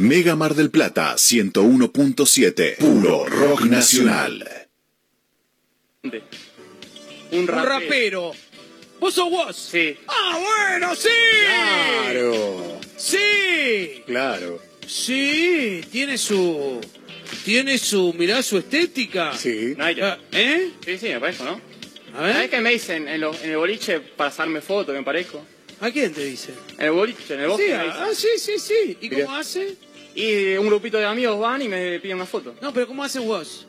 Mega Mar del Plata 101.7. Puro rock nacional. Un Un rapero. rapero. ¿Vos sos vos? Sí. Ah, bueno, sí. Claro, Sí. claro. Sí. Tiene su. Tiene su. Mirá su estética. Sí. No hay que- Ah, ¿Eh? Sí, sí, me parezco, ¿no? A ¿Sabes ver. qué me dicen en, lo- en el boliche para hacerme foto que me parezco? ¿A quién te dice? En el boliche, en el bosque Sí, dicen. ah, sí, sí, sí. ¿Y Mirá. cómo hace? Y un grupito de amigos van y me piden una foto. No, pero ¿cómo hace vos?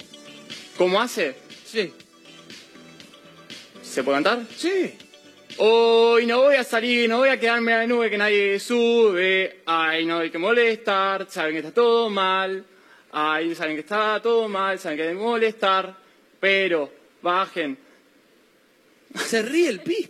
¿Cómo hace? Sí. ¿Se puede cantar? Sí. Hoy no voy a salir, no voy a quedarme a la nube que nadie sube. Ay, no hay que molestar, saben que está todo mal. Ay, saben que está todo mal, saben que hay que molestar. Pero bajen. Se ríe el pis.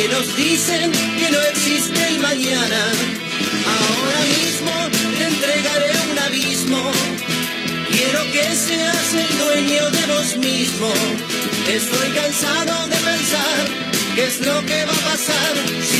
Que nos dicen que no existe el mañana. Ahora mismo te entregaré un abismo. Quiero que seas el dueño de vos mismo. Estoy cansado de pensar qué es lo que va a pasar si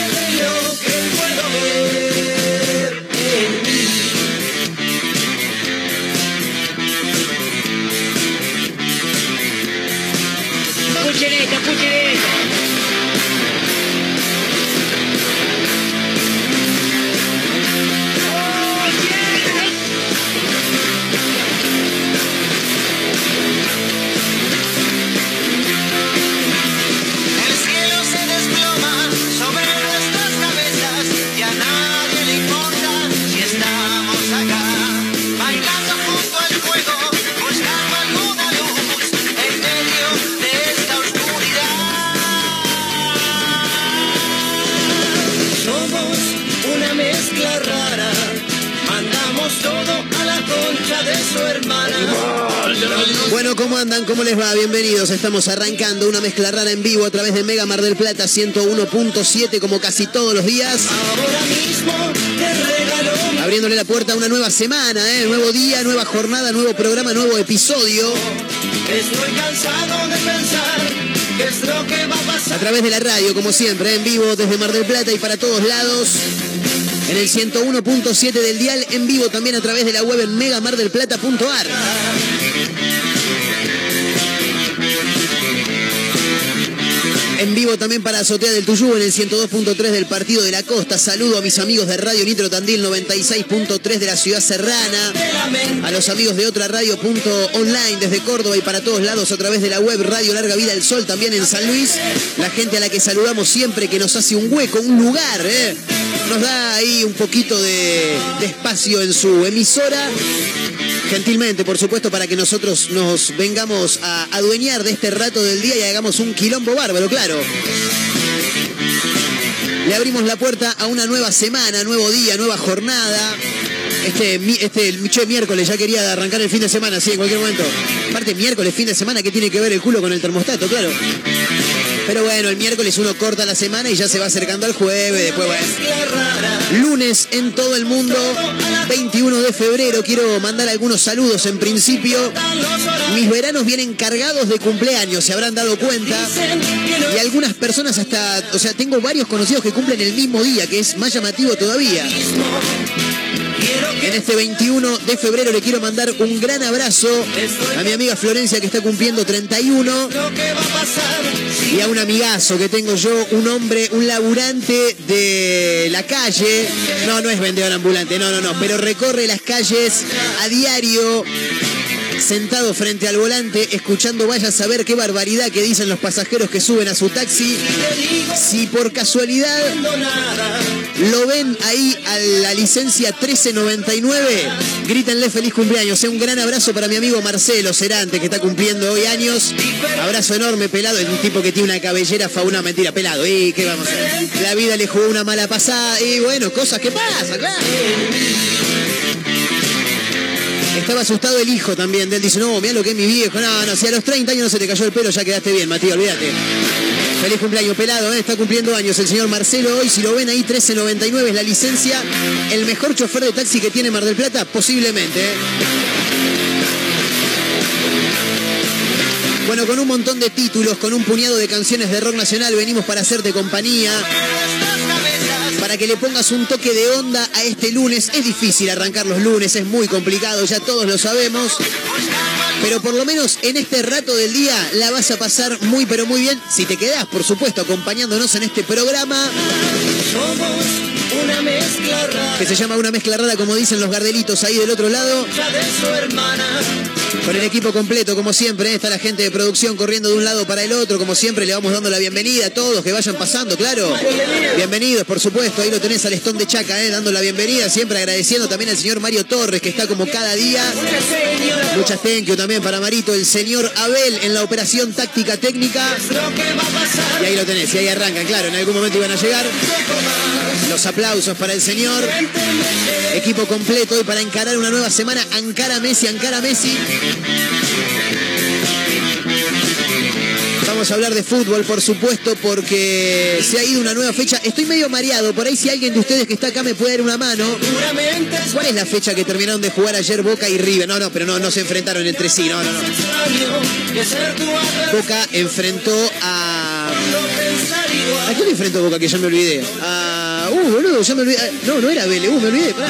¿cómo andan? ¿Cómo les va? Bienvenidos. Estamos arrancando una mezcla rara en vivo a través de Mega Mar del Plata 101.7 como casi todos los días. Ahora mismo te Abriéndole la puerta a una nueva semana, ¿eh? Nuevo día, nueva jornada, nuevo programa, nuevo episodio. Estoy cansado de pensar qué es lo que va a A pasar. través de la radio, como siempre, en vivo desde Mar del Plata y para todos lados. En el 101.7 del dial, en vivo también a través de la web en megamardelplata.ar. En vivo también para Azotea del Tuyú en el 102.3 del Partido de la Costa. Saludo a mis amigos de Radio Nitro Tandil 96.3 de la Ciudad Serrana. A los amigos de otra radio punto online desde Córdoba y para todos lados a través de la web Radio Larga Vida del Sol también en San Luis. La gente a la que saludamos siempre que nos hace un hueco, un lugar, ¿eh? Nos da ahí un poquito de, espacio en su emisora. Gentilmente, por supuesto, para que nosotros nos vengamos a adueñar de este rato del día y hagamos un quilombo bárbaro, claro. Le abrimos la puerta a una nueva semana, nuevo día, nueva jornada. Este, este el miércoles ya quería arrancar el fin de semana, sí, en cualquier momento. Aparte, miércoles, fin de semana, ¿qué tiene que ver el culo con el termostato? Claro. Pero bueno, el miércoles uno corta la semana y ya se va acercando al jueves. Después, bueno. Lunes en todo el mundo, 21 de febrero. Quiero mandar algunos saludos en principio. Mis veranos vienen cargados de cumpleaños, se habrán dado cuenta. Y algunas personas hasta, o sea, tengo varios conocidos que cumplen el mismo día, que es más llamativo todavía. En este 21 de febrero le quiero mandar un gran abrazo a mi amiga Florencia que está cumpliendo 31 y a un amigazo que tengo yo, un hombre, un laburante de la calle. No, no es vendedor ambulante, no, no, no, pero recorre las calles a diario sentado frente al volante, escuchando vaya a saber qué barbaridad que dicen los pasajeros que suben a su taxi. Si por casualidad lo ven ahí a la licencia 1399, grítenle feliz cumpleaños. Un gran abrazo para mi amigo Marcelo Cerante, que está cumpliendo hoy años. Abrazo enorme, pelado. Es un tipo que tiene una cabellera fauna mentira, pelado. ¿Y qué vamos a hacer? La vida le jugó una mala pasada. Y bueno, cosas que pasan, claro. Estaba asustado el hijo también él. Dice, no, mira lo que es mi viejo. No, no, si a los 30 años no se te cayó el pelo, ya quedaste bien, Matías, olvídate. Feliz cumpleaños, pelado, ¿eh? está cumpliendo años el señor Marcelo hoy. Si lo ven ahí, 1399 es la licencia. El mejor chofer de taxi que tiene Mar del Plata, posiblemente. ¿eh? Bueno, con un montón de títulos, con un puñado de canciones de rock nacional, venimos para hacerte compañía. Para que le pongas un toque de onda a este lunes. Es difícil arrancar los lunes, es muy complicado, ya todos lo sabemos. Pero por lo menos en este rato del día la vas a pasar muy pero muy bien. Si te quedás, por supuesto, acompañándonos en este programa. Una mezcla rara. Que se llama Una mezcla rara, como dicen los gardelitos ahí del otro lado. de su hermana. Con el equipo completo, como siempre, ¿eh? está la gente de producción corriendo de un lado para el otro, como siempre, le vamos dando la bienvenida a todos que vayan pasando, claro. Bienvenidos, por supuesto, ahí lo tenés al Estón de Chaca, ¿eh? dando la bienvenida, siempre agradeciendo también al señor Mario Torres, que está como cada día. Muchas thank you también para Marito, el señor Abel en la operación táctica técnica. Y ahí lo tenés, y ahí arrancan, claro, en algún momento iban a llegar. Los aplausos para el señor. Equipo completo hoy para encarar una nueva semana. Ankara Messi, Ankara Messi. Vamos a hablar de fútbol, por supuesto, porque se ha ido una nueva fecha. Estoy medio mareado, por ahí si alguien de ustedes que está acá me puede dar una mano. ¿Cuál es la fecha que terminaron de jugar ayer Boca y River? No, no, pero no, no se enfrentaron entre sí, no, no, no. Boca enfrentó a... ¿A quién enfrentó Boca? Que ya me olvidé. A... Uh, ya me olvidé. No, no era Vélez, uh, me olvidé, pará.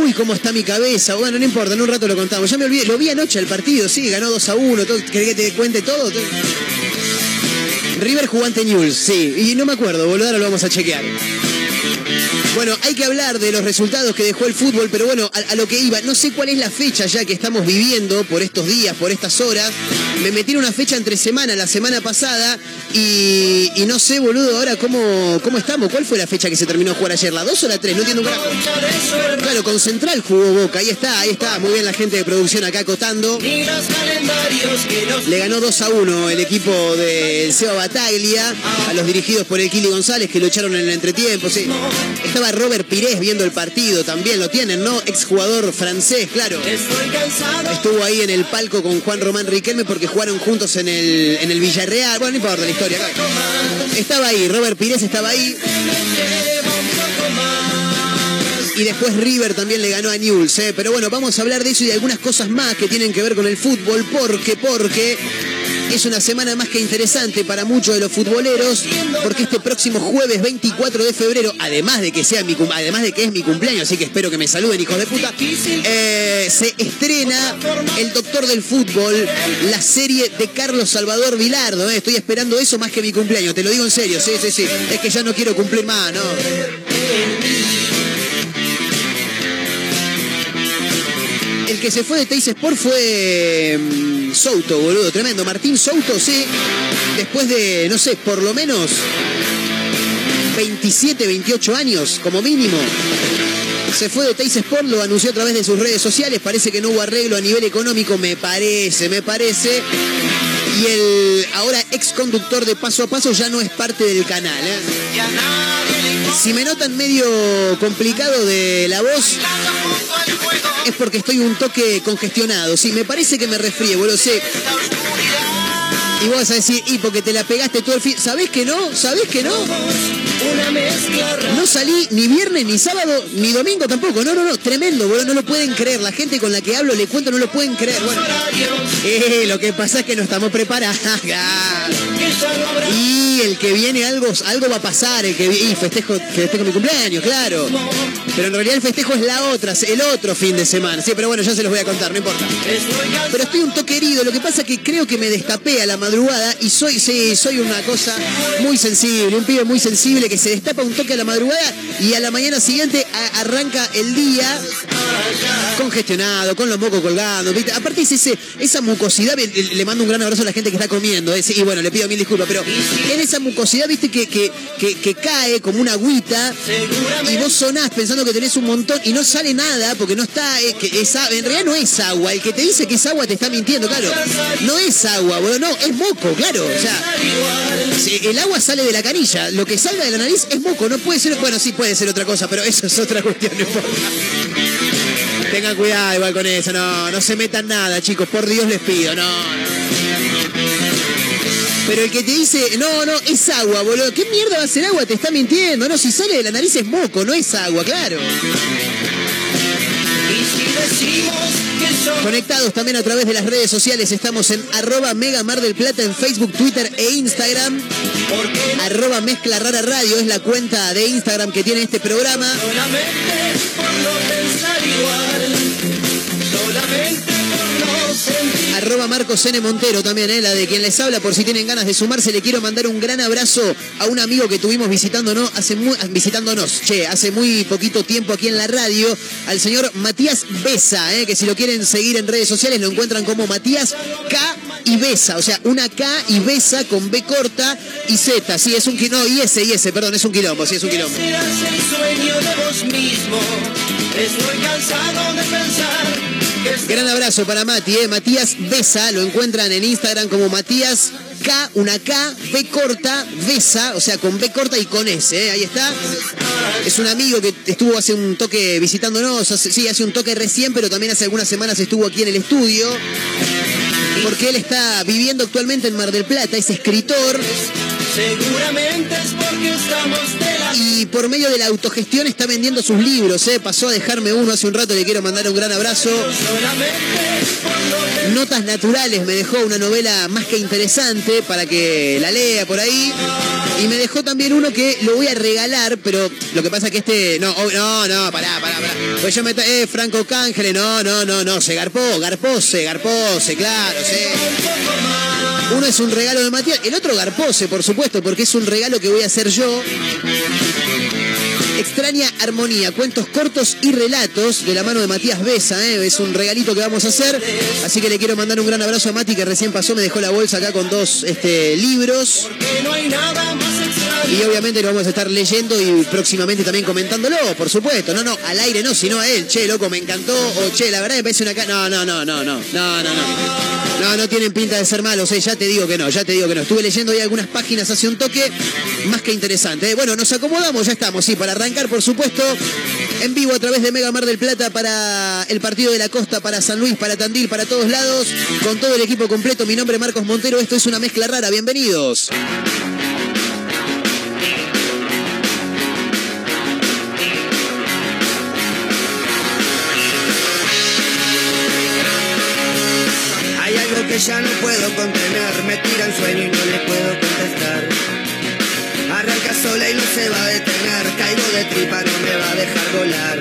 Uy, cómo está mi cabeza. Bueno, no importa, en un rato lo contamos. Ya me olvidé, lo vi anoche el partido, sí, ganó 2 a 1. Todo, ¿Querés que te cuente todo? River jugó ante Newell's, sí. Y no me acuerdo, boludo, ahora lo vamos a chequear. Bueno, hay que hablar de los resultados que dejó el fútbol, pero bueno, a, lo que iba, no sé cuál es la fecha ya que estamos viviendo por estos días, por estas horas. Me metí en una fecha entre semana, la semana pasada, y, no sé, boludo, ahora cómo, cómo estamos. ¿Cuál fue la fecha que se terminó de jugar ayer? ¿La 2 o la 3? No entiendo un carajo. Claro, con Central jugó Boca, ahí está, ahí está. Muy bien la gente de producción acá acotando. Le ganó 2 a 1 el equipo del Seba Bataglia a los dirigidos por el Kili González, que lo echaron en el entretiempo, sí. Estaba Robert Pires viendo el partido, también lo tienen, ¿no? Exjugador francés, claro. Estuvo ahí en el palco con Juan Román Riquelme porque jugaron juntos en el, en el Villarreal. Bueno, no importa la historia. Estaba ahí, Robert Pires estaba ahí. Y después River también le ganó a Newell's, ¿eh? Pero bueno, vamos a hablar de eso y de algunas cosas más que tienen que ver con el fútbol. Porque, porque es una semana más que interesante para muchos de los futboleros, porque este próximo jueves 24 de febrero, además de que sea mi además de que es mi cumpleaños, así que espero que me saluden, hijos de puta, eh, se estrena El Doctor del Fútbol, la serie de Carlos Salvador Vilardo. Eh. Estoy esperando eso más que mi cumpleaños, te lo digo en serio, sí, sí, sí. Es que ya no quiero cumplir más, ¿no? Que se fue de Teis Sport fue um, Souto, boludo, tremendo. Martín Souto, sí, después de, no sé, por lo menos 27, 28 años, como mínimo. Se fue de Teis Sport, lo anunció a través de sus redes sociales. Parece que no hubo arreglo a nivel económico, me parece, me parece. Y el ahora ex conductor de paso a paso ya no es parte del canal. ¿eh? Si me notan medio complicado de la voz, es porque estoy un toque congestionado. Sí, me parece que me resfrié, lo sé. Y vos vas a decir, y porque te la pegaste todo el fin. ¿Sabés que no? ¿Sabés que no? Una mezcla rara. No salí ni viernes, ni sábado, ni domingo tampoco. No, no, no. Tremendo, boludo. No lo pueden creer. La gente con la que hablo, le cuento, no lo pueden creer. Bueno, eh, lo que pasa es que no estamos preparados. Y el que viene algo, algo va a pasar, el que y festejo, festejo mi cumpleaños, claro. Pero en realidad el festejo es la otra, el otro fin de semana. Sí, pero bueno, ya se los voy a contar, no importa. Pero estoy un toque herido, lo que pasa es que creo que me destapé a la madrugada y soy, sí, soy una cosa muy sensible, un pibe muy sensible que se destapa un toque a la madrugada y a la mañana siguiente arranca el día congestionado, con los mocos colgando. ¿viste? Aparte es esa mucosidad, le, mando un gran abrazo a la gente que está comiendo, es- y bueno, le pido mil disculpas, pero es esa mucosidad, viste, que, que, que, que cae como una agüita y vos sonás pensando que tenés un montón y no sale nada porque no está, que es a- en realidad no es agua, el que te dice que es agua te está mintiendo, claro. No es agua, boludo, no, es moco, claro. El agua sale de la canilla, lo que salga de la nariz es moco, no puede ser, bueno, sí puede ser otra cosa, pero eso es otra cuestión. Tengan cuidado igual con eso, no, no se metan nada, chicos, por Dios les pido, no. Pero el que te dice, no, no, es agua, boludo. ¿Qué mierda va a ser agua? Te está mintiendo. No, si sale de la nariz es moco, no es agua, claro. Conectados también a través de las redes sociales. Estamos en arroba Mega Mar del Plata en Facebook, Twitter e Instagram. Arroba Mezcla Rara Radio es la cuenta de Instagram que tiene este programa. solamente por no pensar igual, solamente. Arroba Marcos N. Montero también, ¿eh? la de quien les habla. Por si tienen ganas de sumarse, le quiero mandar un gran abrazo a un amigo que tuvimos visitándonos hace muy, visitándonos, che, hace muy poquito tiempo aquí en la radio, al señor Matías Besa, ¿eh? que si lo quieren seguir en redes sociales lo encuentran como Matías K y Besa, o sea, una K y Besa con B corta y Z, sí, es un no, y S, y S, perdón, es un quilombo, sí, es un quilombo. Serás el sueño de vos mismo. Estoy cansado de pensar Gran abrazo para Mati, ¿eh? Matías Besa, lo encuentran en Instagram como Matías K, una K, B corta, Besa, o sea, con B corta y con S, ¿eh? ahí está. Es un amigo que estuvo hace un toque visitándonos, sí, hace un toque recién, pero también hace algunas semanas estuvo aquí en el estudio. Porque él está viviendo actualmente en Mar del Plata, es escritor seguramente es porque estamos de la y por medio de la autogestión está vendiendo sus libros. ¿eh? Pasó a dejarme uno hace un rato, le quiero mandar un gran abrazo. Notas Naturales me dejó una novela más que interesante para que la lea por ahí. Y me dejó también uno que lo voy a regalar, pero lo que pasa es que este. No, oh, no, no, pará, pará, pará. Pues yo me. Eh, Franco Cángele, no, no, no, no, se garpó, garpose, garpose, claro, sí. Uno es un regalo de Matías, el otro garpose, por supuesto, porque es un regalo que voy a hacer yo. Extraña Armonía, cuentos cortos y relatos de la mano de Matías Besa, ¿eh? es un regalito que vamos a hacer. Así que le quiero mandar un gran abrazo a Mati que recién pasó, me dejó la bolsa acá con dos este, libros. que no hay nada más. Y obviamente lo vamos a estar leyendo y próximamente también comentándolo, por supuesto. No, no, al aire no, sino a él. Che, loco, me encantó. O che, la verdad me parece una... No, no, no, no, no, no, no, no. No, no tienen pinta de ser malos, eh. ya te digo que no, ya te digo que no. Estuve leyendo ahí algunas páginas hace un toque, más que interesante. eh. Bueno, nos acomodamos, ya estamos, sí, para arrancar, por supuesto, en vivo a través de Mega Mar del Plata para el partido de la costa, para San Luis, para Tandil, para todos lados, con todo el equipo completo. Mi nombre es Marcos Montero, esto es una mezcla rara, bienvenidos. Ya no puedo contener, me tira el sueño y no le puedo contestar. Arranca sola y no se va a detener, caigo de tripa, no me va a dejar volar.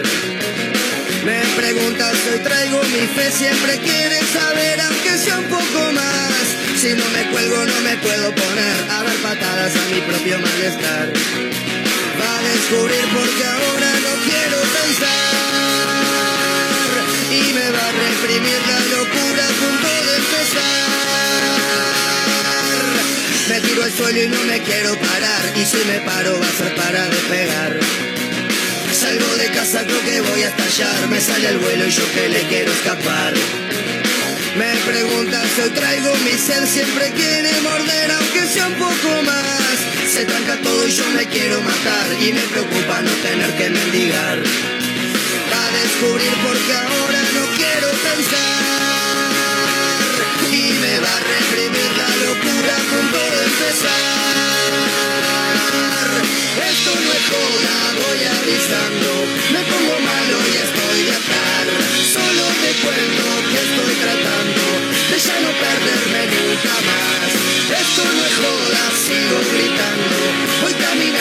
Me preguntas, hoy traigo mi fe, siempre quiere saber, aunque sea un poco más. Si no me cuelgo, no me puedo poner a dar patadas a mi propio malestar. Va a descubrir porque ahora no quiero pensar y me va a reprimir la locura a punto de empezar. Me tiro al suelo y no me quiero parar y si me paro va a ser para despegar. Salgo de casa, creo que voy a estallar, me sale el vuelo y yo que le quiero escapar. Me preguntas, hoy traigo mi ser, siempre quiere morder, aunque sea un poco más. Se tranca todo y yo me quiero matar, y me preocupa no tener que mendigar. Va a descubrir porque ahora quiero pensar y me va a reprimir la locura con todo el pesar. Esto no es joda, voy avisando, me pongo malo y estoy de atar. Solo recuerdo que estoy tratando de ya no perderme nunca más. Esto no es joda, sigo gritando, voy caminando.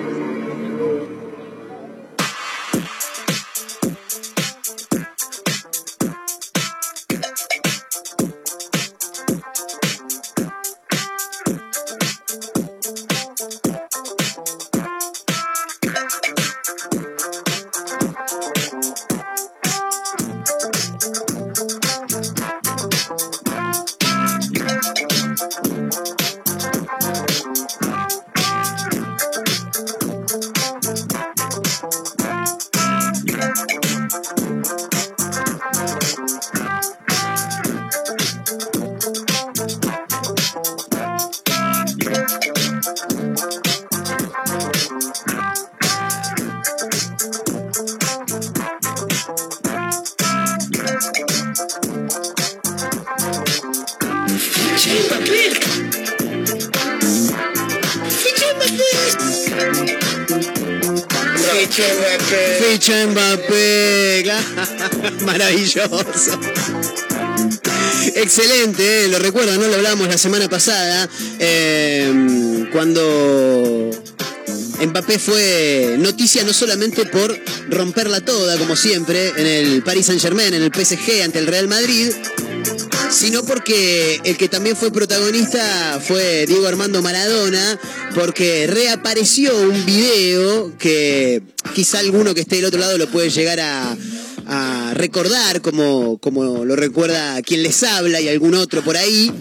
Ficha Mbappé. Maravilloso. Excelente, eh, lo recuerdo, no lo hablamos la semana pasada, eh, cuando Mbappé fue noticia no solamente por romperla toda, como siempre, en el Paris Saint Germain, en el PSG ante el Real Madrid, sino porque el que también fue protagonista fue Diego Armando Maradona, porque reapareció un video que quizá alguno que esté del otro lado lo puede llegar a, recordar, como, como lo recuerda quien les habla y algún otro por ahí,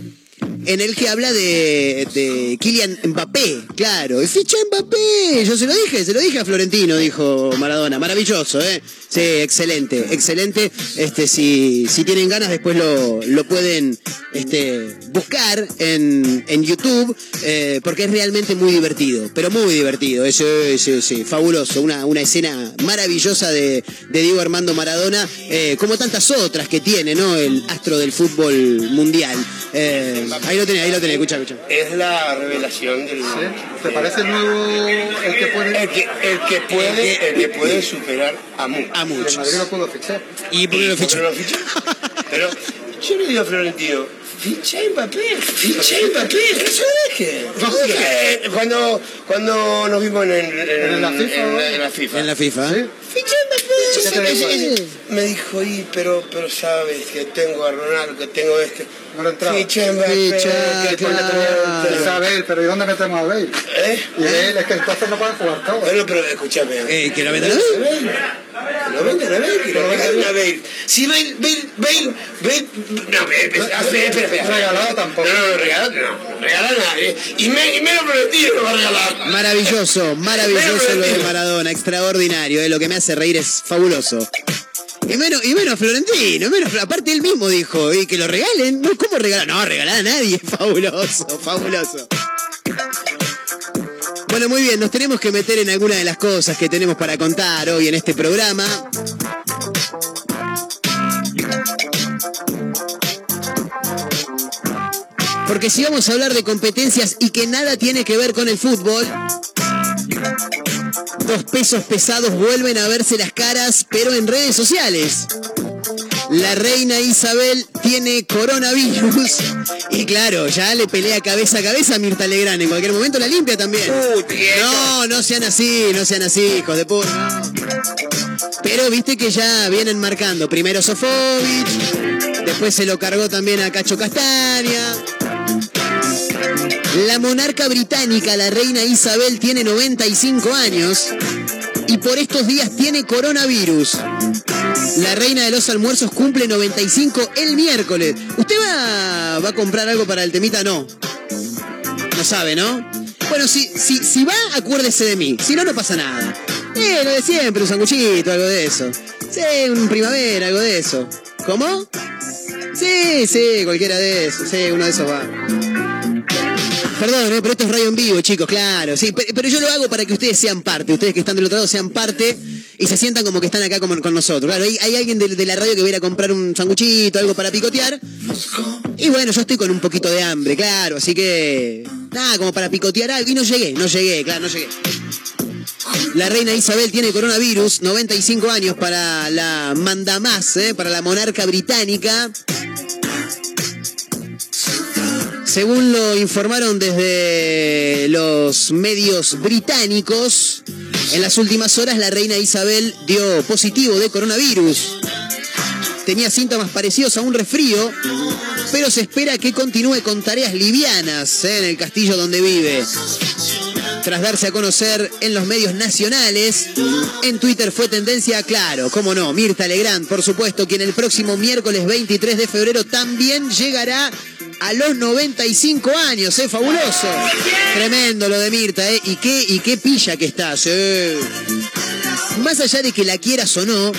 en el que habla de, de Kylian Mbappé, claro. Ficha Mbappé, yo se lo dije, se lo dije a Florentino, dijo Maradona. Maravilloso, ¿eh? Sí, excelente, excelente. Este, si, si tienen ganas, después lo, lo pueden este, buscar en, en YouTube, eh, porque es realmente muy divertido, pero muy divertido. Eso, sí, sí, fabuloso. Una, una escena maravillosa de, de Diego Armando Maradona, eh, como tantas otras que tiene, ¿no? El astro del fútbol mundial. Eh, ahí lo tenés, ahí lo tenés, escucha, escucha. Es la revelación del. ¿Te parece el nuevo el que puede? El que, el que puede, el que puede superar a muchos. A muchos. Madrid lo pudo fichar. ¿Y por qué lo ¿Por qué fichó? Pero yo le digo a Florentino, ficha a Mbappé, ficha a Mbappé, eso deje. Cuando, cuando nos vimos en, en, ¿En la FIFA, en, en la FIFA. En la FIFA. ¿Sí? Me dijo, y, pero, pero sabes que tengo a Ronaldo, que tengo este. No le entraba. Ficha Ficha, que claro. Bale, pero ¿y dónde metemos a Bale? ¿Eh? Y Bale es que entonces no pueden jugar todos. Bueno, pero escúchame. Eh, que lo Bale. Lo vendan a Bale, lo vendan a Bale. Si Bale, Bale, Bale, Bale, no, espera, espera, espera. Regalado tampoco. No, no, no, regalado no, no regala a nadie. Y, me, y menos prometido lo va a regalar. Maravilloso, maravilloso lo de Maradona, extraordinario, eh, lo que me hace reír es fabuloso. Y menos, y menos Florentino, menos, aparte él mismo dijo, y que lo regalen, no, ¿cómo regalar? No, regalar a nadie, fabuloso, fabuloso. Bueno, muy bien, nos tenemos que meter en alguna de las cosas que tenemos para contar hoy en este programa. Porque si vamos a hablar de competencias y que nada tiene que ver con el fútbol, dos pesos pesados vuelven a verse las caras, pero en redes sociales. La reina Isabel tiene coronavirus y claro, ya le pelea cabeza a cabeza a Mirta Legrand. En cualquier momento la limpia también. No, no sean así, no sean así, hijos de puta. Pero viste que ya vienen marcando. Primero Sofovich, después se lo cargó también a Cacho Castaña. La monarca británica, la reina Isabel, tiene 95 años y por estos días tiene coronavirus. La reina de los almuerzos cumple 95 el miércoles. ¿Usted va, a comprar algo para el temita? No. No sabe, ¿no? Bueno, si, si, va, acuérdese de mí. Si no, no pasa nada. Eh, lo de siempre, un sanguchito, algo de eso. Sí, un primavera, algo de eso. ¿Cómo? Sí, sí, cualquiera de esos. Sí, uno de esos va. Perdón, eh, pero esto es radio en vivo, chicos, claro. Sí, pe- pero yo lo hago para que ustedes sean parte. Ustedes que están del otro lado sean parte y se sientan como que están acá con nosotros. Claro, hay, alguien de, la radio que va a comprar un sanguchito, algo para picotear. Y bueno, yo estoy con un poquito de hambre, claro. Así que. Nada, como para picotear algo. Y no llegué, no llegué, claro, no llegué. La reina Isabel tiene coronavirus, 95 años para la mandamás, ¿eh? para la monarca británica. Según lo informaron desde los medios británicos, en las últimas horas la reina Isabel dio positivo de coronavirus. Tenía síntomas parecidos a un resfrío, pero se espera que continúe con tareas livianas ¿eh? en el castillo donde vive. Tras darse a conocer en los medios nacionales, en Twitter fue tendencia, claro, cómo no, Mirta Legrand, por supuesto, quien el próximo miércoles 23 de febrero también llegará a los 95 años, ¿eh? Fabuloso. Tremendo lo de Mirta, ¿eh? Y qué, y qué pilla que está, sí. Más allá de que la quieras o no,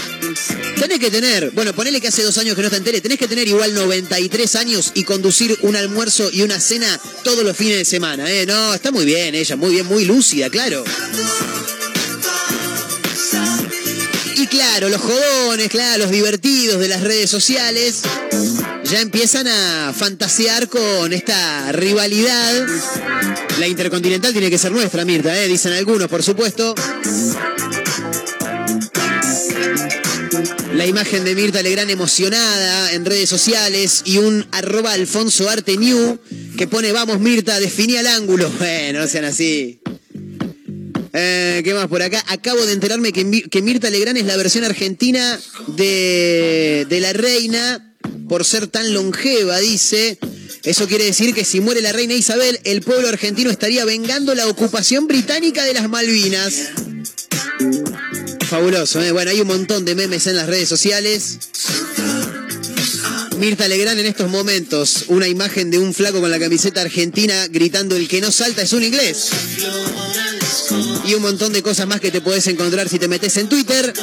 tenés que tener, bueno, ponele que hace dos años que no está en tele, tenés que tener igual 93 años y conducir un almuerzo y una cena todos los fines de semana, ¿eh? No, está muy bien ella, muy bien, muy lúcida, claro. Y claro, los jodones, claro, los divertidos de las redes sociales ya empiezan a fantasear con esta rivalidad. La intercontinental tiene que ser nuestra, Mirta, ¿eh? dicen algunos, por supuesto. La imagen de Mirta Legrand emocionada en redes sociales y un arroba Alfonso Arte New que pone vamos Mirta, definí al ángulo. Bueno, no sean así. Eh, ¿Qué más por acá? Acabo de enterarme que, que Mirta Legrand es la versión argentina de, de la reina por ser tan longeva, dice. Eso quiere decir que si muere la reina Isabel, el pueblo argentino estaría vengando la ocupación británica de las Malvinas. Fabuloso, ¿eh? Bueno, hay un montón de memes en las redes sociales. Mirta Legrand en estos momentos, una imagen de un flaco con la camiseta argentina gritando el que no salta es un inglés. Y un montón de cosas más que te puedes encontrar si te metes en Twitter.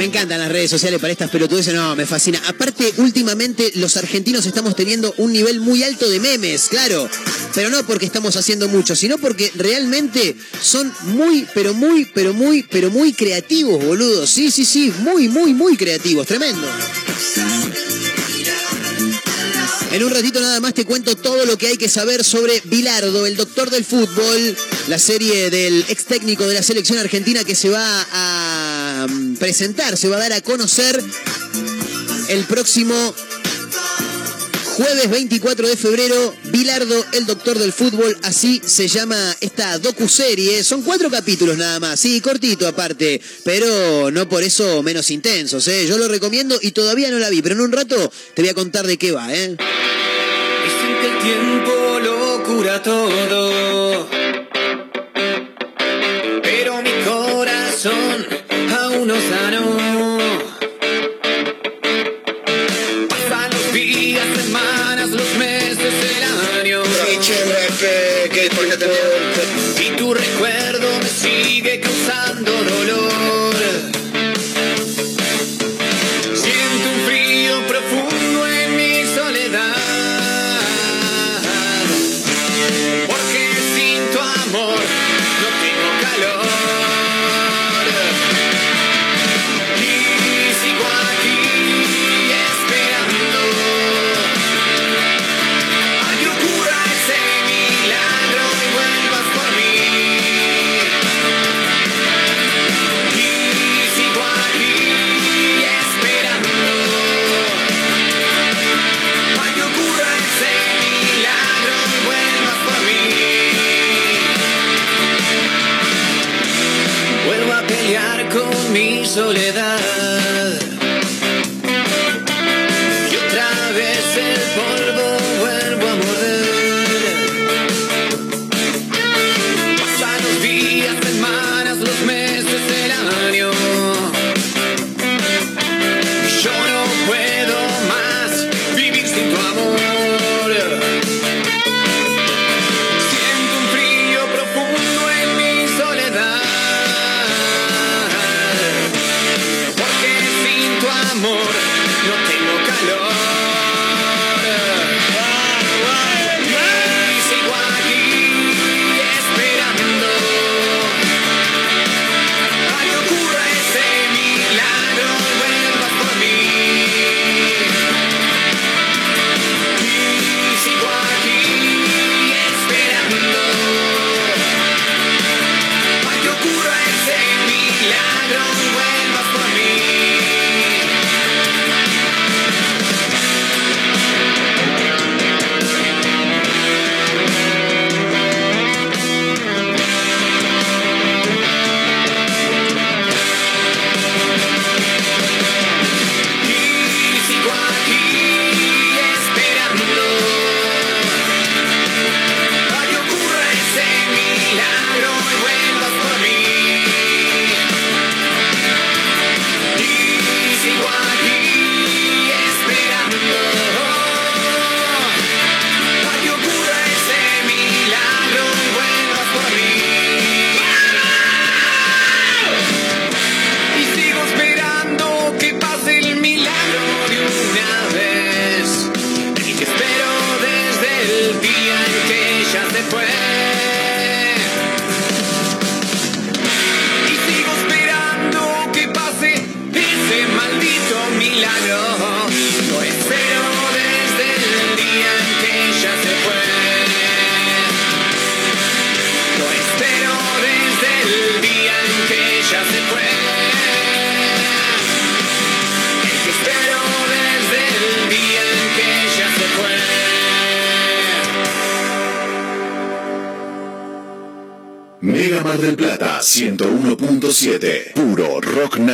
Me encantan las redes sociales para estas pelotudeces, no, me fascina. Aparte, últimamente los argentinos estamos teniendo un nivel muy alto de memes, claro. Pero no porque estamos haciendo mucho, sino porque realmente son muy, pero muy, pero muy, pero muy creativos, boludo. Sí, sí, sí, muy, muy, muy creativos, tremendo. En un ratito nada más te cuento todo lo que hay que saber sobre Bilardo, el doctor del fútbol, la serie del ex técnico de la selección argentina que se va a mm, presentar, se va a dar a conocer el próximo jueves 24 de febrero. Bilardo, el doctor del fútbol, así se llama esta docuserie. Son cuatro capítulos nada más, sí, cortito aparte, pero no por eso menos intensos. ¿eh? Yo lo recomiendo y todavía no la vi, pero en un rato te voy a contar de qué va. ¿eh? Dicen que el tiempo lo cura todo.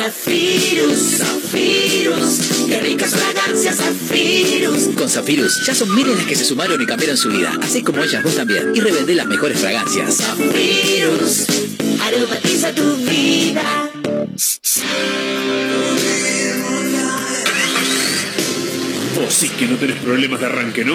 Zafirus, Zafirus, qué ricas fragancias Zafirus. Con Zafirus ya son miles las que se sumaron y cambiaron su vida, así como ellas vos también, y revendé las mejores fragancias. Zafirus, aromatiza tu vida. Vos sí que no tenés problemas de arranque, ¿no?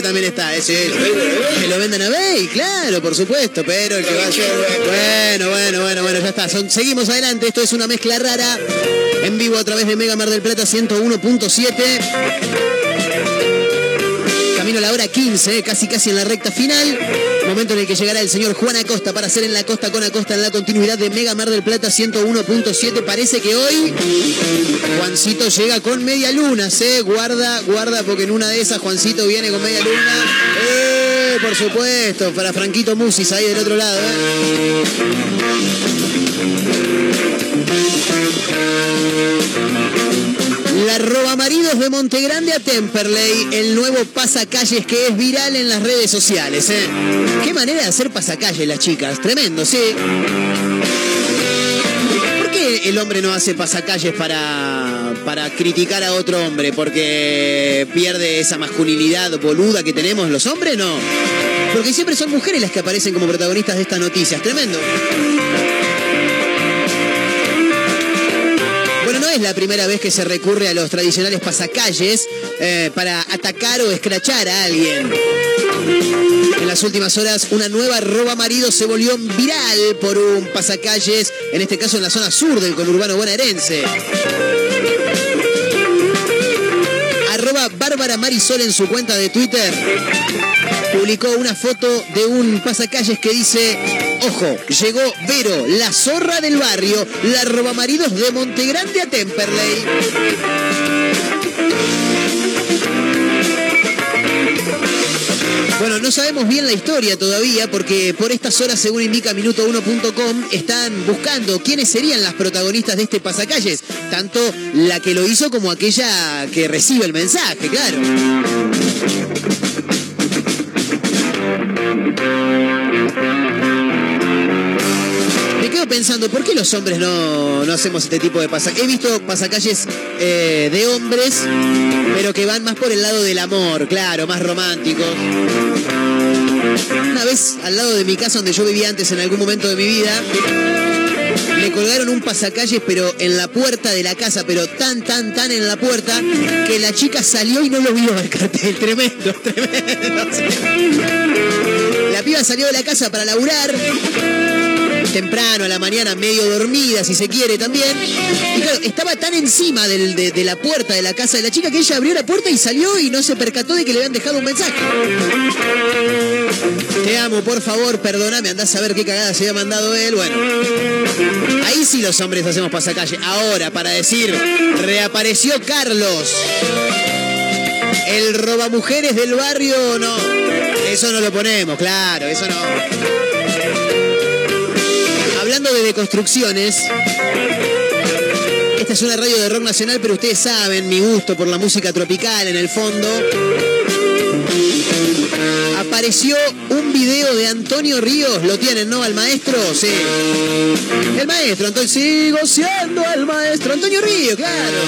También está, ese es. Que lo vendan a Bey, claro, por supuesto, pero el que va Bueno, bueno, bueno, bueno, ya está. Son- seguimos adelante, esto es una mezcla rara. En vivo a través de Mega Mar del Plata 101.7. Camino a la hora 15, eh, casi casi en la recta final. Momento en el que llegará el señor Juan Acosta para hacer en la costa con Acosta en la continuidad de Mega Mar del Plata 101.7. Parece que hoy Juancito llega con media luna, ¿eh? Guarda, guarda, porque en una de esas Juancito viene con media luna. ¡Eh! Por supuesto, para Franquito Musis ahí del otro lado, ¿eh? De Montegrande a Temperley, el nuevo pasacalles que es viral en las redes sociales. ¿eh? Qué manera de hacer pasacalles las chicas, tremendo, sí. ¿Por qué el hombre no hace pasacalles para, para criticar a otro hombre? ¿Porque pierde esa masculinidad boluda que tenemos los hombres? No. Porque siempre son mujeres las que aparecen como protagonistas de estas noticias, tremendo. Es la primera vez que se recurre a los tradicionales pasacalles eh, para atacar o escrachar a alguien. En las últimas horas, una nueva roba marido se volvió viral por un pasacalles, en este caso en la zona sur del conurbano bonaerense. Arroba Bárbara Marisol en su cuenta de Twitter publicó una foto de un pasacalles que dice, ojo, llegó Vero, la zorra del barrio, la robamaridos de Montegrande a Temperley. Bueno, no sabemos bien la historia todavía porque por estas horas, según indica minuto1.com, están buscando quiénes serían las protagonistas de este pasacalles, tanto la que lo hizo como aquella que recibe el mensaje, claro. Pensando, ¿por qué los hombres no, no hacemos este tipo de pasacalles? He visto pasacalles eh, de hombres, pero que van más por el lado del amor, claro, más románticos. Una vez al lado de mi casa donde yo vivía antes en algún momento de mi vida, le colgaron un pasacalles, pero en la puerta de la casa, pero tan, tan, tan en la puerta, que la chica salió y no lo vio al cartel. Tremendo, tremendo. La piba salió de la casa para laburar temprano, a la mañana, medio dormida, si se quiere también. Y claro, estaba tan encima de la puerta de la casa de la chica que ella abrió la puerta y salió y no se percató de que le habían dejado un mensaje. Te amo, por favor, perdóname, andás a ver qué cagada se había mandado él. Bueno, ahí sí los hombres hacemos pasacalle. Ahora, para decir, reapareció Carlos. El robamujeres del barrio, no. Eso no lo ponemos, claro, eso no. De deconstrucciones, esta es una radio de rock nacional, pero ustedes saben mi gusto por la música tropical en el fondo. Apareció un video de Antonio Ríos. ¿Lo tienen, no? Al maestro, sí. El maestro, entonces sigo siendo el maestro. Antonio Ríos, claro.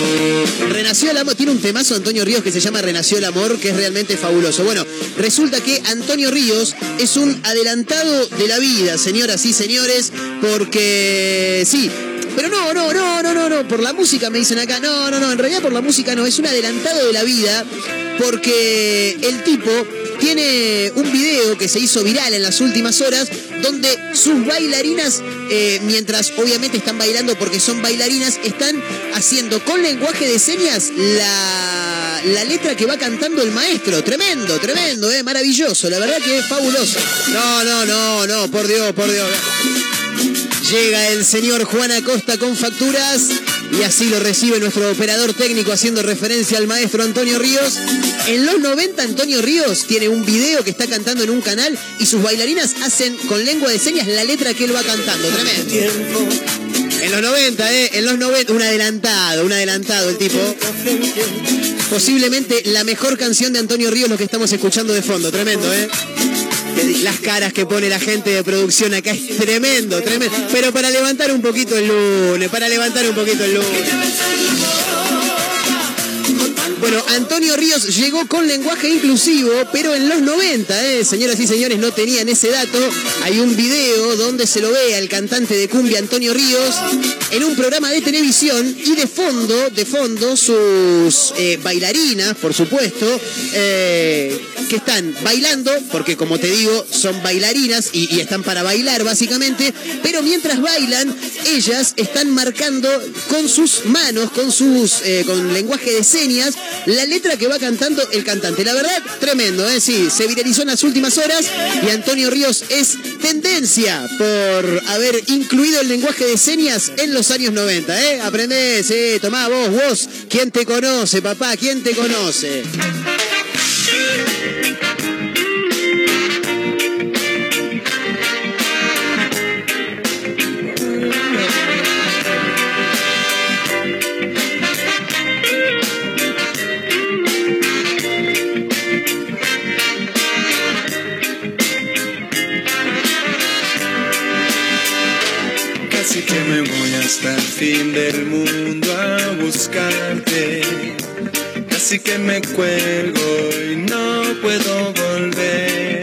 Renació el amor. Tiene un temazo Antonio Ríos que se llama Renació el amor, que es realmente fabuloso. Bueno, resulta que Antonio Ríos es un adelantado de la vida, señoras y señores, porque sí, pero no, no, no, no, no, no, por la música me dicen acá, no, no, no, en realidad por la música no, es un adelantado de la vida porque el tipo tiene un video que se hizo viral en las últimas horas donde sus bailarinas, eh, mientras obviamente están bailando porque son bailarinas, están haciendo con lenguaje de señas la, la letra que va cantando el maestro. Tremendo, tremendo, eh, maravilloso, la verdad que es fabuloso. No, no, no, no, por Dios, por Dios. Llega el señor Juan Acosta con facturas y así lo recibe nuestro operador técnico haciendo referencia al maestro Antonio Ríos. En los 90 Antonio Ríos tiene un video que está cantando en un canal y sus bailarinas hacen con lengua de señas la letra que él va cantando. Tremendo. En los 90, ¿eh? En los 90, un adelantado, un adelantado el tipo. Posiblemente la mejor canción de Antonio Ríos lo que estamos escuchando de fondo. Tremendo, ¿eh? Las caras que pone la gente de producción acá es tremendo, tremendo. Pero para levantar un poquito el lunes, para levantar un poquito el lunes. Bueno, Antonio Ríos llegó con lenguaje inclusivo, pero en los 90, eh, señoras y señores, no tenían ese dato. Hay un video donde se lo ve al cantante de cumbia Antonio Ríos en un programa de televisión y de fondo, de fondo, sus eh, bailarinas, por supuesto, eh, que están bailando, porque como te digo, son bailarinas y, están para bailar básicamente, pero mientras bailan, ellas están marcando con sus manos, con sus, con lenguaje de señas, la letra que va cantando el cantante. La verdad, tremendo, ¿eh? Sí, se viralizó en las últimas horas y Antonio Ríos es tendencia por haber incluido el lenguaje de señas en los años 90, ¿eh? Aprendés, tomá vos, vos, ¿quién te conoce, papá? ¿Quién te conoce? Fin del mundo a buscarte. Casi que me cuelgo y no puedo volver.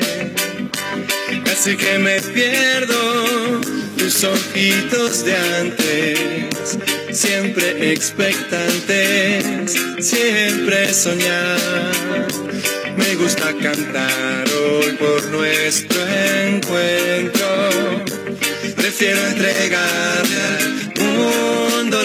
Casi que me pierdo tus ojitos de antes. Siempre expectantes, siempre soñar. Me gusta cantar hoy por nuestro encuentro. Prefiero entregarle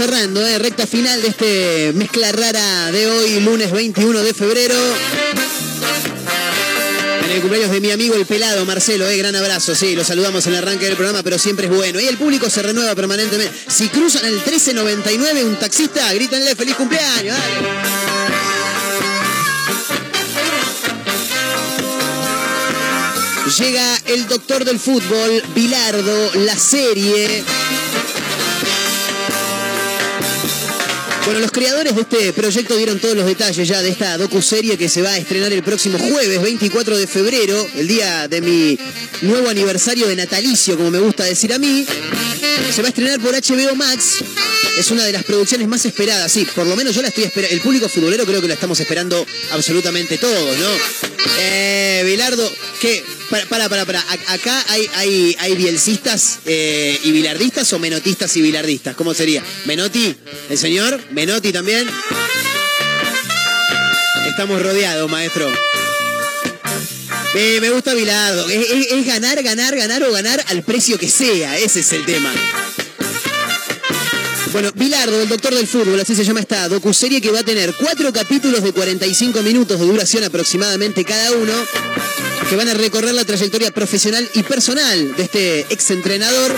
Cerrando, ¿eh? recta final de este mezcla rara de hoy, lunes 21 de febrero. En el cumpleaños de mi amigo el pelado Marcelo, ¿eh? gran abrazo, sí, lo saludamos en el arranque del programa, pero siempre es bueno. Y el público se renueva permanentemente. Si cruzan el 1399 un taxista, grítenle feliz cumpleaños. Llega el doctor del fútbol, Bilardo, la serie. Bueno, los creadores de este proyecto dieron todos los detalles ya de esta docuserie que se va a estrenar el próximo jueves 24 de febrero, el día de mi nuevo aniversario de natalicio, como me gusta decir a mí. Se va a estrenar por HBO Max. Es una de las producciones más esperadas, sí, por lo menos yo la estoy esperando. El público futbolero creo que la estamos esperando absolutamente todos, ¿no? Eh, Bilardo, ¿qué? Para, para, para, para. Acá hay, hay, hay bielcistas eh, y bilardistas o menotistas y bilardistas. ¿Cómo sería? ¿Menotti? ¿El señor? ¿Menotti también? Estamos rodeados, maestro. Eh, me gusta Bilardo. Es, es- es ganar, ganar, ganar o ganar al precio que sea. Ese es el tema. Bueno, Bilardo, el doctor del fútbol, así se llama esta docuserie que va a tener cuatro capítulos de 45 minutos de duración aproximadamente cada uno, que van a recorrer la trayectoria profesional y personal de este exentrenador.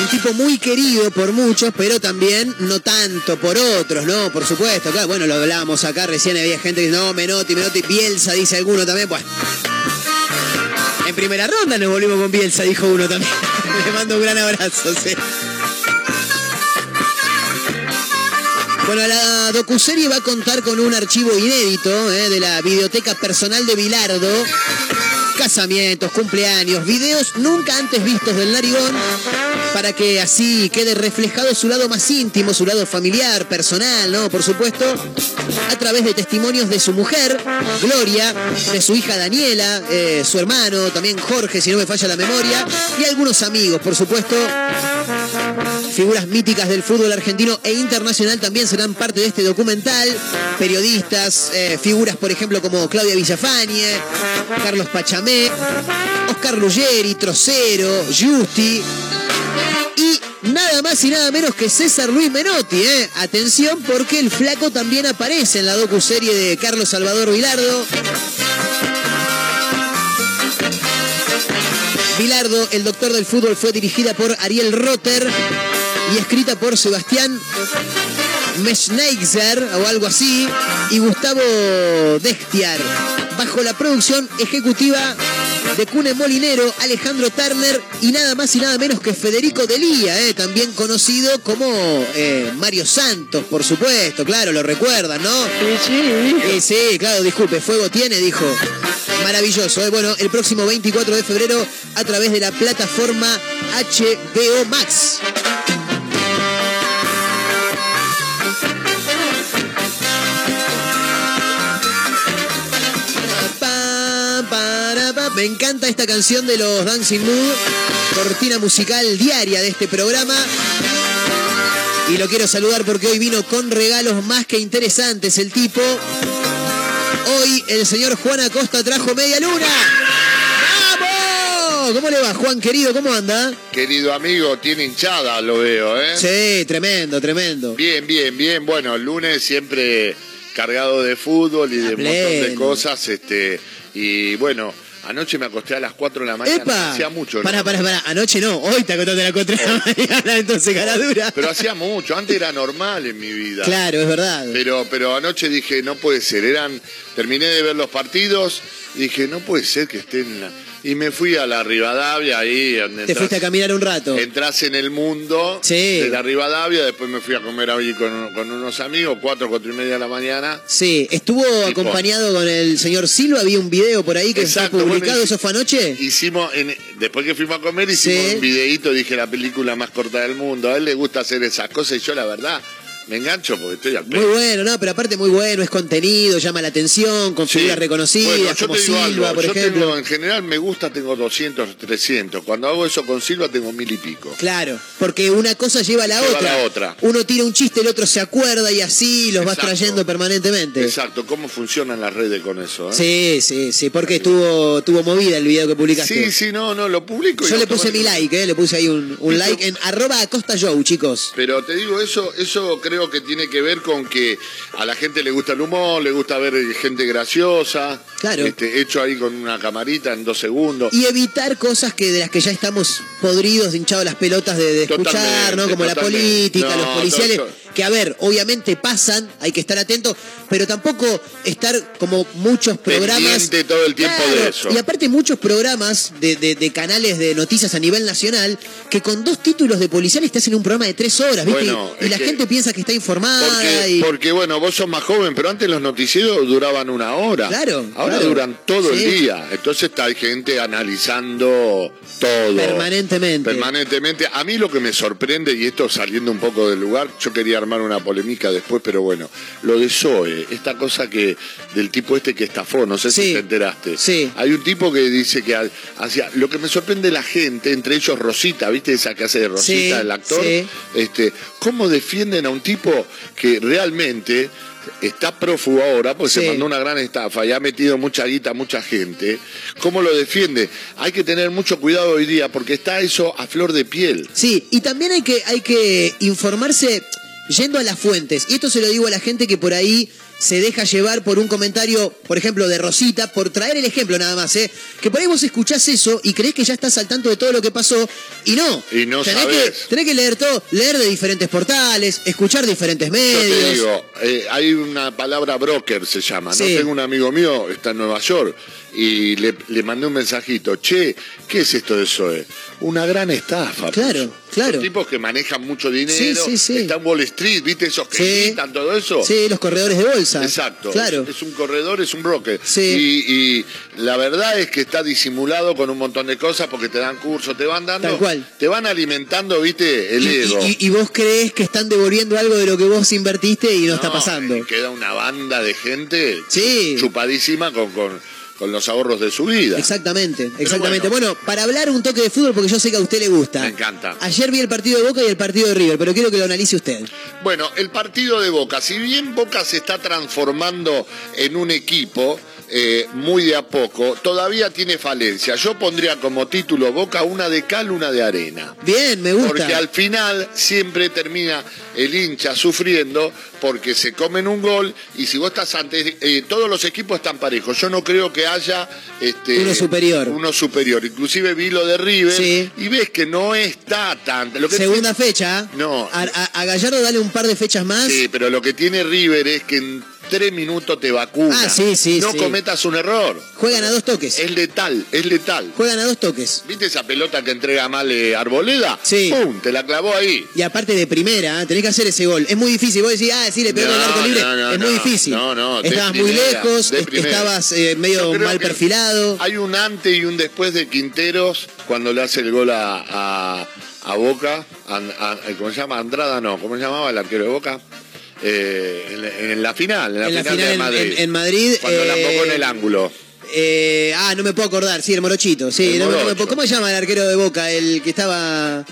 Un tipo muy querido por muchos, pero también no tanto por otros, ¿no? Por supuesto, acá, bueno, lo hablábamos acá, recién había gente que no, Menotti, Menotti, Bielsa, dice alguno también, pues. En primera ronda nos volvimos con Bielsa, dijo uno también. Le mando un gran abrazo. Bueno, la docuserie va a contar con un archivo inédito eh, de la biblioteca personal de Bilardo. casamientos, cumpleaños, videos nunca antes vistos del narigón, para que así quede reflejado su lado más íntimo, su lado familiar, personal, ¿no? Por supuesto, a través de testimonios de su mujer, Gloria, de su hija Daniela, eh, su hermano, también Jorge, si no me falla la memoria, y algunos amigos, por supuesto. Figuras míticas del fútbol argentino e internacional también serán parte de este documental. Periodistas, eh, figuras por ejemplo como Claudia Villafañe, Carlos Pachamé, Oscar Ruggeri, Trocero, Justi. Y nada más y nada menos que César Luis Menotti, ¿eh? Atención porque el flaco también aparece en la docuserie de Carlos Salvador Vilardo. Bilardo, el doctor del fútbol, fue dirigida por Ariel Rotter y escrita por Sebastián Meschneiser o algo así y Gustavo Destiar, bajo la producción ejecutiva de Cune Molinero, Alejandro Turner y nada más y nada menos que Federico Delía, eh, también conocido como eh, Mario Santos, por supuesto, claro, lo recuerdan, ¿no? Sí, sí, claro, disculpe, fuego tiene, dijo. Maravilloso, eh. bueno, el próximo 24 de febrero a través de la plataforma HBO Max. Me encanta esta canción de los Dancing Mood, cortina musical diaria de este programa. Y lo quiero saludar porque hoy vino con regalos más que interesantes el tipo. Hoy el señor Juan Acosta trajo media luna. ¡Vamos! ¿Cómo le va, Juan querido? ¿Cómo anda? Querido amigo, tiene hinchada, lo veo, ¿eh? Sí, tremendo, tremendo. Bien, bien, bien. Bueno, el lunes siempre cargado de fútbol y de un montón de cosas. este Y bueno, anoche me acosté a las 4 de la mañana. ¡Epa! Hacía mucho, ¿no? Pará, pará, pará. Anoche no, hoy te acostaste a la contra de la mañana, entonces cara dura. Pero hacía mucho, antes era normal en mi vida. Claro, es verdad. Pero, pero anoche dije, no puede ser, eran, terminé de ver los partidos, dije, no puede ser que estén en la... Y me fui a la Rivadavia, ahí donde Te entras- fuiste a caminar un rato. entras en el mundo Sí. de la Rivadavia, después me fui a comer ahí con, con unos amigos, cuatro, cuatro y media de la mañana. Sí, estuvo acompañado con el señor Silva, había un video por ahí que Exacto, está publicado, bueno, ¿eso fue anoche? Hicimos, en- después que fuimos a comer, hicimos Sí. un videíto, dije la película más corta del mundo. A él le gusta hacer esas cosas y yo la verdad me engancho porque estoy al Muy pedo. bueno, no, pero aparte muy bueno, es contenido, llama la atención, con Sí. figuras reconocidas, Bueno, yo como te digo Silva, algo, por yo ejemplo. tengo, en general me gusta, tengo 200, 300. Cuando hago eso con Silva tengo mil y pico. Claro, porque una cosa lleva a la Lleva otra. la otra. Uno tira un chiste, el otro se acuerda y así los vas trayendo permanentemente. Exacto, ¿cómo funcionan las redes con eso? eh? Sí, sí, sí, porque estuvo, tuvo movida el video que publicaste. Sí, sí, no, no, lo publico. y Yo le puse mi like, eh, le puse ahí un, un like en arroba Acosta Joe, chicos. Pero te digo, eso, eso creo que tiene que ver con que a la gente le gusta el humor, le gusta ver gente graciosa. Claro. Este, hecho ahí con una camarita en dos segundos. Y evitar cosas que de las que ya estamos podridos, hinchados las pelotas de, de escuchar, Totalmente, ¿no? Como la política, No, los policiales, que a ver, obviamente pasan, hay que estar atentos, pero tampoco estar como muchos programas. Pendiente todo el tiempo Claro, de eso. Y aparte muchos programas de, de- de canales de noticias a nivel nacional que con dos títulos de policiales te hacen un programa de tres horas, ¿viste? Bueno, y la que- gente piensa que está informada Porque, y... porque, bueno, vos sos más joven, pero antes los noticieros duraban una hora. Claro, Ahora claro. duran todo Sí. el día. Entonces está hay gente analizando todo. Permanentemente. Permanentemente. A mí lo que me sorprende, y esto saliendo un poco del lugar, yo quería armar una polémica después, pero bueno, lo de Zoe, esta cosa que del tipo este que estafó, no sé si te enteraste. Sí. Hay un tipo que dice que ha- hacía. Lo que me sorprende la gente, entre ellos Rosita, ¿viste esa que hace de Rosita, Sí, el actor? sí. Este, ¿Cómo defienden a un tipo que realmente está prófugo ahora porque Sí. se mandó una gran estafa y ha metido mucha guita a mucha gente? ¿Cómo lo defiende? Hay que tener mucho cuidado hoy día porque está eso a flor de piel. Sí, y también hay que, hay que informarse yendo a las fuentes. Y esto se lo digo a la gente que por ahí se deja llevar por un comentario, por ejemplo, de Rosita, por traer el ejemplo nada más, ¿eh? Que por ahí vos escuchás eso y creés que ya estás al tanto de todo lo que pasó, y no. Y no tenés sabés. que, tenés que leer todo, leer de diferentes portales, escuchar diferentes Yo medios. te digo, eh, hay una palabra broker, se llama. ¿no? Sí. Tengo un amigo mío, está en Nueva York, y le, le mandé un mensajito. Che, ¿qué es esto de Zoe? Una gran estafa. Claro, puso. Claro. Son tipos que manejan mucho dinero. Sí, sí, sí. Está en Wall Street, ¿viste? Esos que gritan todo eso. Sí, los corredores de bolsa. Exacto. Claro. Es, es un corredor, es un broker. Sí. Y, y la verdad es que está disimulado con un montón de cosas porque te dan cursos, te van dando. Tal cual. Te van alimentando, ¿viste? El Y, ego. y- y vos crees que están devolviendo algo de lo que vos invertiste y no, está pasando. y queda una banda de gente chupadísima con, con, con los ahorros de su vida. Exactamente, exactamente. Bueno. para hablar un toque de fútbol, porque yo sé que a usted le gusta. Me encanta. Ayer vi el partido de Boca y el partido de River, pero quiero que lo analice usted. Bueno, el partido de Boca, si bien Boca se está transformando en un equipo eh, muy de a poco, todavía tiene falencia. Yo pondría como título Boca una de cal, una de arena. Bien, me gusta. Porque al final siempre termina el hincha sufriendo porque se comen un gol y si vos estás antes, eh, todos los equipos están parejos. Yo no creo que haya este, Uno superior. Uno superior. Inclusive vi lo de River Sí. y ves que no está tan. Lo que Segunda fecha. No. A, a- a Gallardo dale un par de fechas más. Sí, pero lo que tiene River es que en tres minutos te vacuna. Ah, sí, sí, No sí. cometas un error. Juegan a dos toques. Es letal, es letal. Juegan a dos toques. ¿Viste esa pelota que entrega mal eh, Arboleda? Sí. ¡Pum! Te la clavó ahí. Y aparte de primera, ¿eh? tenés que hacer ese gol. Es muy difícil. Vos decís, ah, sí, le pegó No, el arco libre. no, no, es muy difícil. No, no, Estabas muy primera, lejos, estabas eh, medio mal perfilado. Hay un antes y un después de Quinteros cuando le hace el gol a, a- a Boca. A- ¿Cómo se llama? Andrada no. ¿Cómo se llamaba el arquero de Boca? Eh, en, en la final, en la En la final, de en- Madrid. en- Madrid, Cuando la eh, pongo en el ángulo. Eh, ah, no me puedo acordar. Sí, el Morochito. Sí, El no me- no ¿Cómo se llama el arquero de Boca? El que estaba.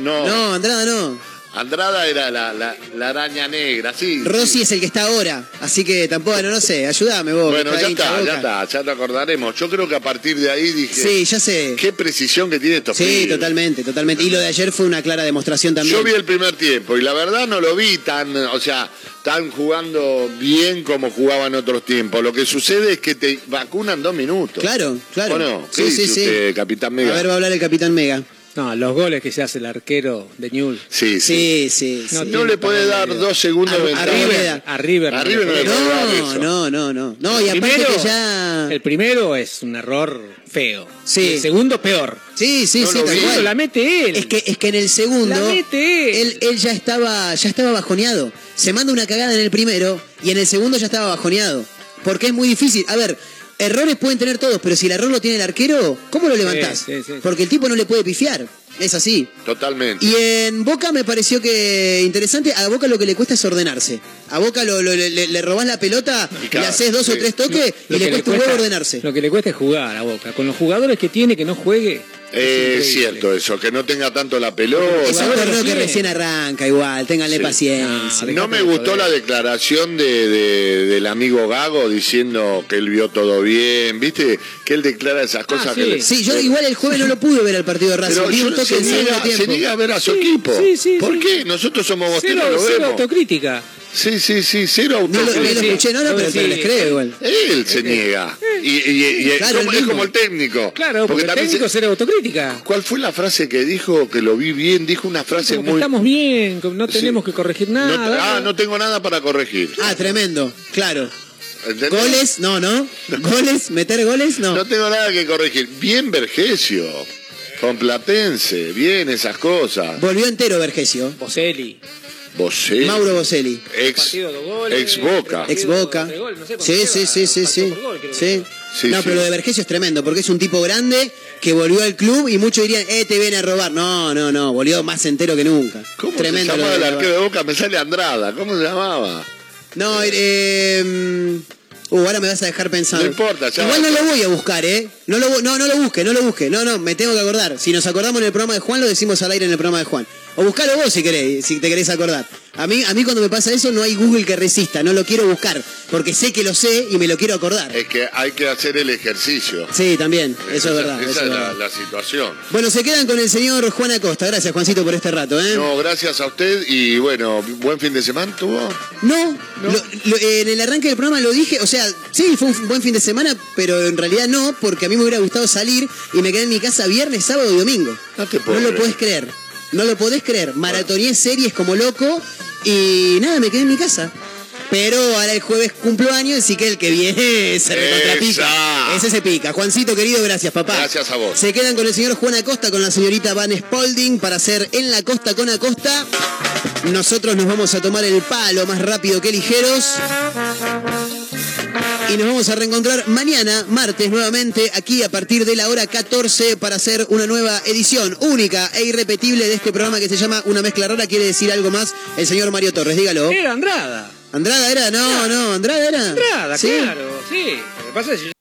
No, No, Andrada no. Andrada era la, la- la araña negra, sí. Rossi es el que está ahora. Así que tampoco, no, no sé. Ayúdame vos. Bueno, ya está, ya está, ya te acordaremos. Yo creo que a partir de ahí dije. Sí, ya sé. Qué precisión que tiene estos Sí, pibes. totalmente, totalmente. Y lo de ayer fue una clara demostración también. Yo vi el primer tiempo y la verdad no lo vi tan, o sea, tan jugando bien como jugaban otros tiempos. Lo que sucede es que te vacunan dos minutos. Claro, claro. ¿O no? Sí, ¿Qué sí, sí. usted, Capitán Mega? A ver, va a hablar el Capitán Mega. No, los goles que se hace el arquero de Newell. Sí, Sí, sí. No sí. No le puede dar dos segundos de A ventaja. River. A River. A River no le puede dar eso. No, no, no, no. Y aparte Primero- que ya. El primero es un error feo. Sí. El segundo peor. Sí, sí, No sí, lo tal cual. La mete él. Es que, es que en el segundo. La mete él. Él ya estaba, ya estaba bajoneado. Se manda una cagada en el primero y en el segundo ya estaba bajoneado. Porque es muy difícil. A ver, errores pueden tener todos, pero si el error lo tiene el arquero, ¿cómo lo levantás? sí, sí. Porque el tipo no le puede pifiar. Es así. Totalmente. Y en Boca me pareció que interesante. A Boca lo que le cuesta es ordenarse. A Boca lo, lo- le, le- le robás la pelota, Y le haces dos o sí. tres toques Lo y le que cuesta un huevo ordenarse. Lo que le cuesta es jugar a Boca. Con los jugadores que tiene que no juegue. Eh, es cierto eso, que no tenga tanto la pelota. Es un torneo lo que tiene. recién arranca igual, ténganle Sí. paciencia. No me gustó la declaración de, de- del amigo Gago diciendo que él vio todo bien, ¿viste? Que él declara esas cosas que le- Sí, yo igual el jueves no lo pude ver al partido de Racing. Se, niega, se niega a ver a su Sí, equipo. sí, sí, ¿Por sí. qué? Nosotros somos bosteros, Cero, lo cero vemos. autocrítica. Sí, sí, sí, cero No lo, no lo autocrítica. escuché, no, no, pero, pero les creo igual. Él se niega. Y, y- y- y Claro, como- el es como el técnico. Claro, porque, el también técnico se- es cero autocrítica. ¿Cuál fue la frase que dijo que lo vi bien? Dijo una frase Como muy. estamos bien, no Sí. tenemos que corregir No nada. ah, no tengo nada para corregir. Ah, tremendo, claro. ¿Entendés? Goles, no, no. Goles, meter goles, no. No tengo nada que corregir. Bien Vergesio. Con Platense. Bien esas cosas. Volvió entero Vergesio. Boselli. Bosé. Mauro Boselli. Ex, goles, ex Boca. Ex Boca. de gol, no sé cuánto Sí, sí, sí, sí, sí. gol, Sí. no, sí. pero lo de Vergesio es tremendo, porque es un tipo grande que volvió al club y muchos dirían, eh, te viene a robar. No, no, no, volvió más entero que nunca. ¿Cómo tremendo se llamaba el arquero de Boca? Me sale Andrada. ¿Cómo se llamaba? No, eh, uh, ahora me vas a dejar pensando. No importa, ya Igual va. no lo voy a buscar, ¿eh? No lo, no, no lo busque, no lo busque. No, no, me tengo que acordar. Si nos acordamos en el programa de Juan, lo decimos al aire en el programa de Juan. O buscalo vos si querés, si te querés acordar. A mí, a mí cuando me pasa eso no hay Google que resista, no lo quiero buscar, porque sé que lo sé y me lo quiero acordar. Es que hay que hacer el ejercicio. Sí, también, eso es verdad. Esa eso es la, verdad. la situación. Bueno, se quedan con el señor Juan Acosta. Gracias, Juancito, por este rato, ¿eh? No, gracias a usted y bueno, buen fin de semana tuvo. No, lo- lo- en el arranque del programa lo dije, o sea, sí, fue un buen fin de semana, pero en realidad no, porque a mí me hubiera gustado salir y me quedé en mi casa viernes, sábado y domingo. No te puedo No lo podés creer, no lo podés creer. Maratoneé series como loco y nada, me quedé en mi casa. Pero ahora el jueves cumplo años, así que el que viene se recontrapica. Ese se pica. Juancito, querido, gracias, papá. Gracias a vos. Se quedan con el señor Juan Acosta, con la señorita Van Spalding para hacer En la Costa con Acosta. Nosotros nos vamos a tomar el palo más rápido que ligeros. Y nos vamos a reencontrar mañana, martes, nuevamente, aquí a partir de la hora 14 para hacer una nueva edición única e irrepetible de este programa que se llama Una Mezcla Rara. ¿Quiere decir algo más el señor Mario Torres? Dígalo. Era Andrada. ¿Andrada era? No, no, Andrada era. Andrada, ¿Sí? claro, sí. Lo que pasa es que